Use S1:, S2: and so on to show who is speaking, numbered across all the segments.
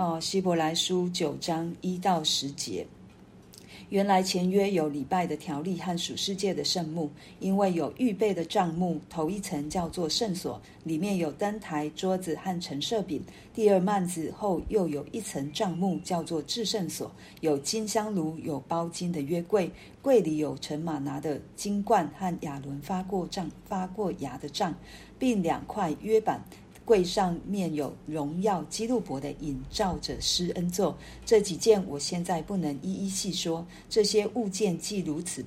S1: 哦，希伯来书九章一到十节。原来前约有礼拜的条例和属世界的圣幕，因为有预备的帐幕，头一层叫做圣所，里面有灯台、桌子和陈设饼；第二幔子后又有一层帐幕，叫做至圣所，有金香炉，有包金的约柜，柜里有陈马拿的金罐和亚伦发过杖、发过芽的杖，并两块约板。柜上面有荣耀基路伯的影，照者施恩座。这几件我现在不能一一细说。这些物件既如此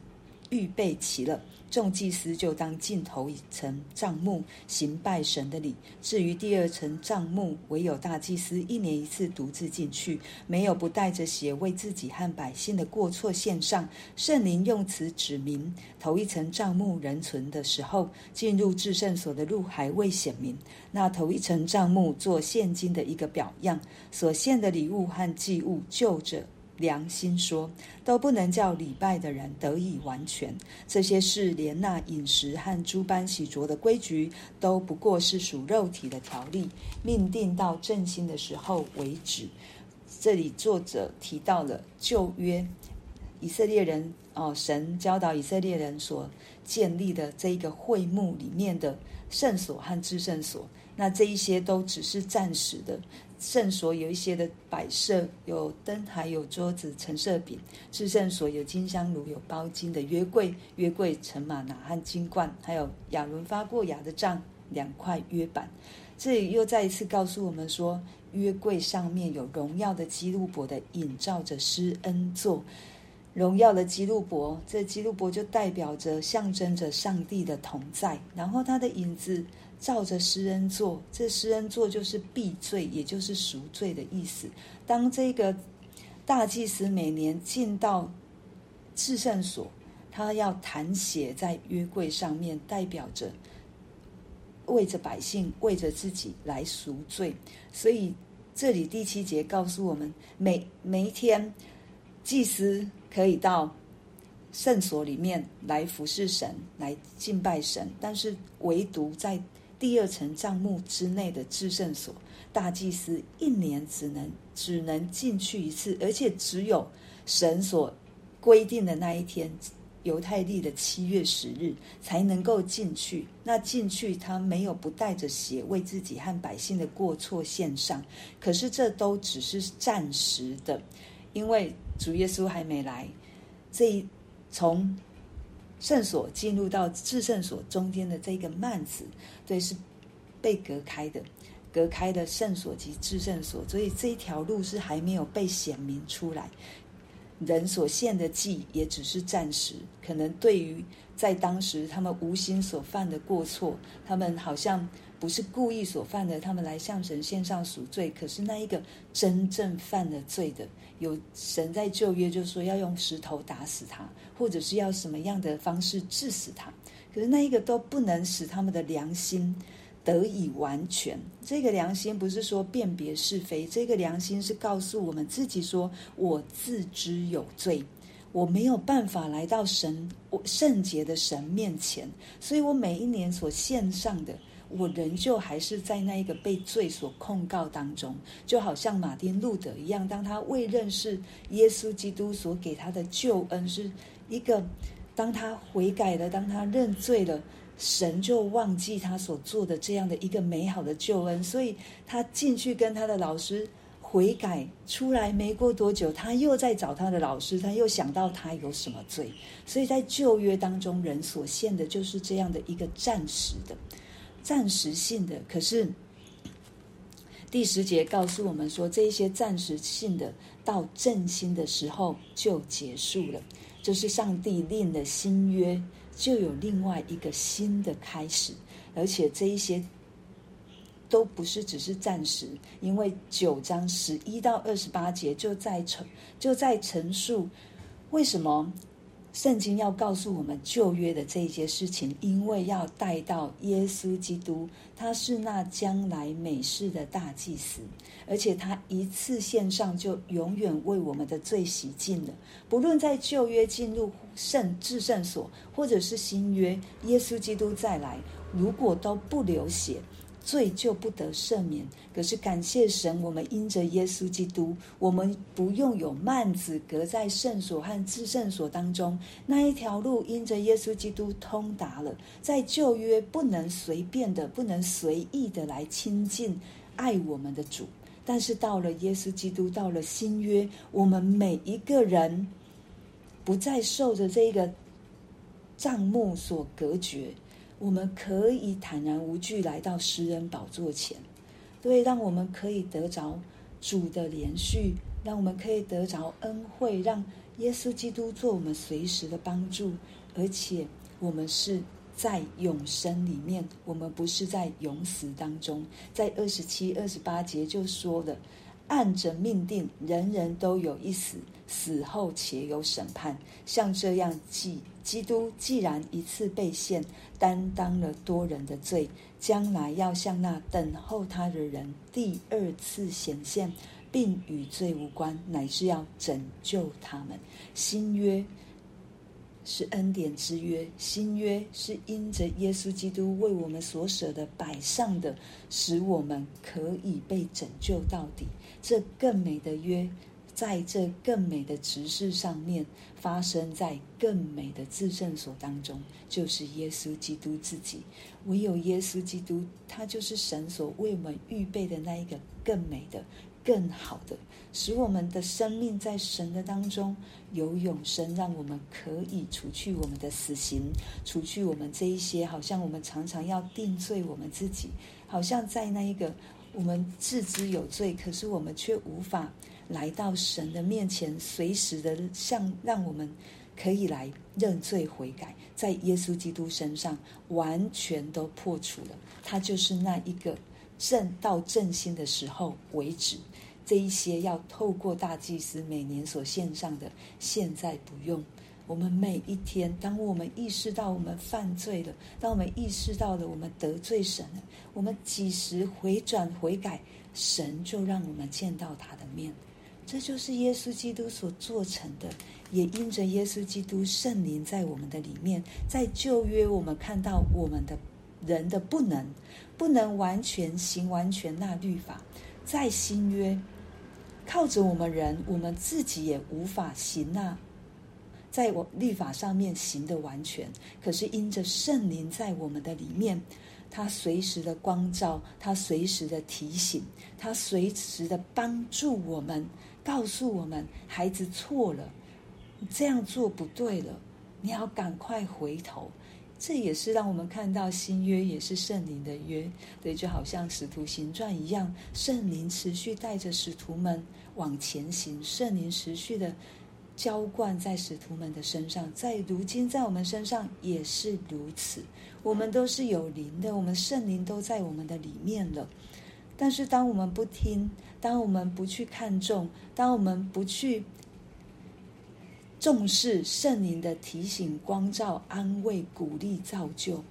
S1: 预备齐了。众祭司就当进头一层帐幕行拜神的礼。至于第二层帐幕，唯有大祭司一年一次独自进去，没有不带着血为自己和百姓的过错献上。圣灵用此指明，头一层帐幕仍存的时候，进入至圣所的路还未显明。那头一层帐幕做现今的一个表样，所献的礼物和祭物就着。良心说，都不能叫礼拜的人得以完全。这些事连那饮食和诸般洗濯的规矩，都不过是属肉体的条例，命定到正兴的时候为止。这里作者提到了旧约以色列人哦，神教导以色列人所建立的这一个会幕里面的圣所和至圣所，那这一些都只是暂时的。圣所有一些的摆设，有灯台，有桌子、陈设饼；至圣所有金香炉，有包金的约柜，约柜盛吗哪和金罐，还有亚伦发过芽的杖两块约板。这里又再一次告诉我们说，约柜上面有荣耀的基路伯的影，照着施恩座。荣耀的基路伯，这基路伯就代表着、象征着上帝的同在，然后他的影子。照着施恩座，这施恩座就是避罪，也就是赎罪的意思。当这个大祭司每年进到至圣所，他要弹血在约柜上面，代表着为着百姓、为着自己来赎罪。所以这里第七节告诉我们，每每一天祭司可以到圣所里面来服侍神、来敬拜神，但是唯独在第二层帐幕之内的至圣所，大祭司一年只能只能进去一次，而且只有神所规定的那一天，犹太历的七月十日才能够进去。那进去他没有不带着血为自己和百姓的过错献上，可是这都只是暂时的，因为主耶稣还没来。这一从。圣所进入到至圣所中间的这个幔子，对，是被隔开的，隔开的圣所及至圣所，所以这一条路是还没有被显明出来。人所献的祭也只是暂时，可能对于在当时他们无心所犯的过错，他们好像不是故意所犯的，他们来向神献上赎罪。可是那一个真正犯了罪的，有神在旧约就说要用石头打死他，或者是要什么样的方式治死他，可是那一个都不能使他们的良心。得以完全，这个良心不是说辨别是非，这个良心是告诉我们自己说：我自知有罪，我没有办法来到神我圣洁的神面前，所以我每一年所献上的，我仍旧还是在那一个被罪所控告当中，就好像马丁路德一样，当他未认识耶稣基督所给他的救恩是一个，当他悔改了，当他认罪了。神就忘记他所做的这样的一个美好的救恩，所以他进去跟他的老师悔改，出来没过多久，他又在找他的老师，他又想到他有什么罪，所以在旧约当中，人所献的就是这样的一个暂时的、暂时性的。可是第十节告诉我们说，这一些暂时性的到振兴的时候就结束了，就是上帝立了新约。就有另外一个新的开始，而且这一些都不是只是暂时，因为九章十一到二十八节就在陈就在陈述为什么。圣经要告诉我们旧约的这一些事情，因为要带到耶稣基督，他是那将来美事的大祭司，而且他一次献上就永远为我们的罪洗净了。不论在旧约进入圣至圣所，或者是新约耶稣基督再来，如果都不流血，罪就不得赦免。可是感谢神，我们因着耶稣基督，我们不用有幔子隔在圣所和至圣所当中，那一条路因着耶稣基督通达了。在旧约不能随便的、不能随意的来亲近爱我们的主，但是到了耶稣基督，到了新约，我们每一个人不再受着这个帐幕所隔绝。我们可以坦然无惧来到施恩宝座前，对，让我们可以得着主的连续，让我们可以得着恩惠，让耶稣基督做我们随时的帮助，而且我们是在永生里面，我们不是在永死当中。在二十七、二十八节就说了。按着命定，人人都有一死，死后且有审判。像这样，既基督既然一次被献，担当了多人的罪，将来要向那等候他的人第二次显现，并与罪无关，乃是要拯救他们。新约。是恩典之约，新约是因着耶稣基督为我们所舍的摆上的，使我们可以被拯救到底。这更美的约，在这更美的执事上面，发生在更美的至圣所当中，就是耶稣基督自己。唯有耶稣基督，他就是神所为我们预备的那一个更美的。更好的，使我们的生命在神的当中有永生，让我们可以除去我们的死刑，除去我们这一些好像我们常常要定罪我们自己，好像在那一个我们自知有罪，可是我们却无法来到神的面前，随时的向让我们可以来认罪悔改，在耶稣基督身上完全都破除了，他就是那一个。正到振兴的时候为止，这一些要透过大祭司每年所献上的，现在不用。我们每一天，当我们意识到我们犯罪了，当我们意识到了我们得罪神了，我们几时回转悔改，神就让我们见到他的面。这就是耶稣基督所做成的，也因着耶稣基督圣灵在我们的里面，在旧约我们看到我们的。人的不能，不能完全行完全那律法，在新约，靠着我们人，我们自己也无法行那，在我律法上面行的完全。可是因着圣灵在我们的里面，他随时的光照，他随时的提醒，他随时的帮助我们，告诉我们孩子错了，这样做不对了，你要赶快回头。这也是让我们看到新约也是圣灵的约，对，就好像使徒行传一样，圣灵持续带着使徒们往前行，圣灵持续的浇灌在使徒们的身上，在如今在我们身上也是如此。我们都是有灵的，我们圣灵都在我们的里面了。但是当我们不听，当我们不去看重，当我们不去。重视圣灵的提醒、光照、安慰、鼓励、造就，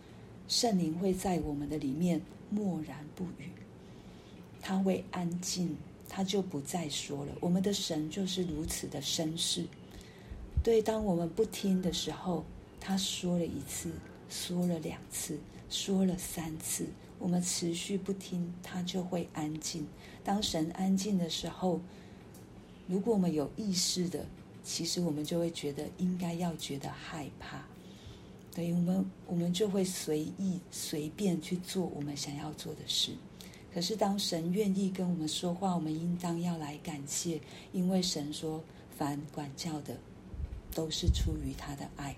S1: 圣灵会在我们的里面默然不语，他会安静，他就不再说了。我们的神就是如此的绅士。对，当我们不听的时候，他说了一次，说了两次，说了三次，我们持续不听，他就会安静。当神安静的时候，如果我们有意识的。其实我们就会觉得应该要觉得害怕，等于我们我们就会随意随便去做我们想要做的事。可是当神愿意跟我们说话，我们应当要来感谢，因为神说，凡管教的都是出于他的爱，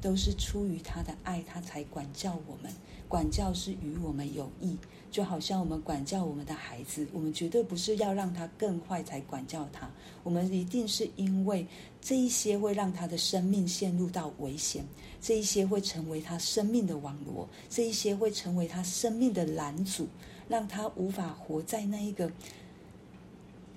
S1: 都是出于他的爱，他才管教我们。管教是与我们有益，就好像我们管教我们的孩子，我们绝对不是要让他更坏才管教他，我们一定是因为这一些会让他的生命陷入到危险，这一些会成为他生命的网罗，这一些会成为他生命的拦阻，让他无法活在那一个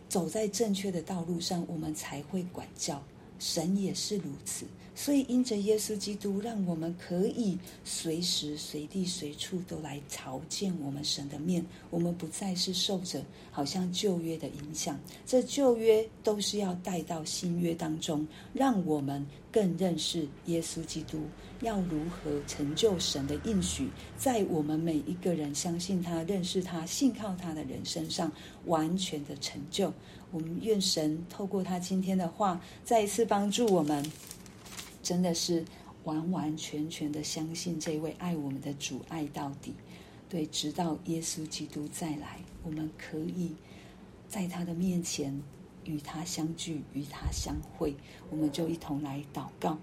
S1: 走在正确的道路上，我们才会管教。神也是如此。所以，因着耶稣基督，让我们可以随时随地随处都来朝见我们神的面。我们不再是受着好像旧约的影响，这旧约都是要带到新约当中，让我们更认识耶稣基督，要如何成就神的应许，在我们每一个人相信他、认识他、信靠他的人身上完全的成就。我们愿神透过他今天的话，再一次帮助我们，真的是完完全全的相信这位爱我们的主，爱到底。对，直到耶稣基督再来，我们可以在他的面前与他相聚，与他相会。我们就一同来祷告。